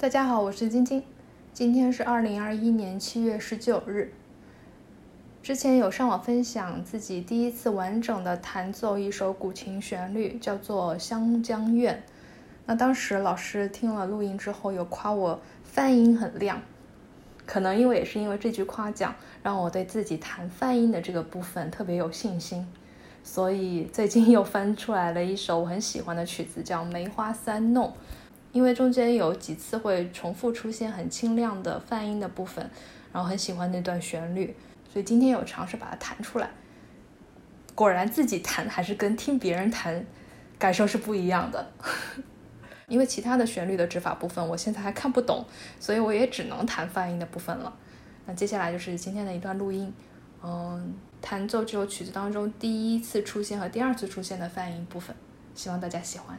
大家好，我是晶晶，今天是二零二一年七月十九日。之前有上网分享自己第一次完整的弹奏一首古琴旋律，叫做《湘江怨》。那当时老师听了录音之后，有夸我泛音很亮，可能因为也是因为这句夸奖，让我对自己弹泛音的这个部分特别有信心。所以最近又翻出来了一首我很喜欢的曲子，叫《梅花三弄》。因为中间有几次会重复出现很清亮的泛音的部分，然后很喜欢那段旋律，所以今天有尝试把它弹出来。果然自己弹还是跟听别人弹感受是不一样的。因为其他的旋律的指法部分我现在还看不懂，所以我也只能弹泛音的部分了。那接下来就是今天的一段录音，嗯，弹奏这首曲子当中第一次出现和第二次出现的泛音部分，希望大家喜欢。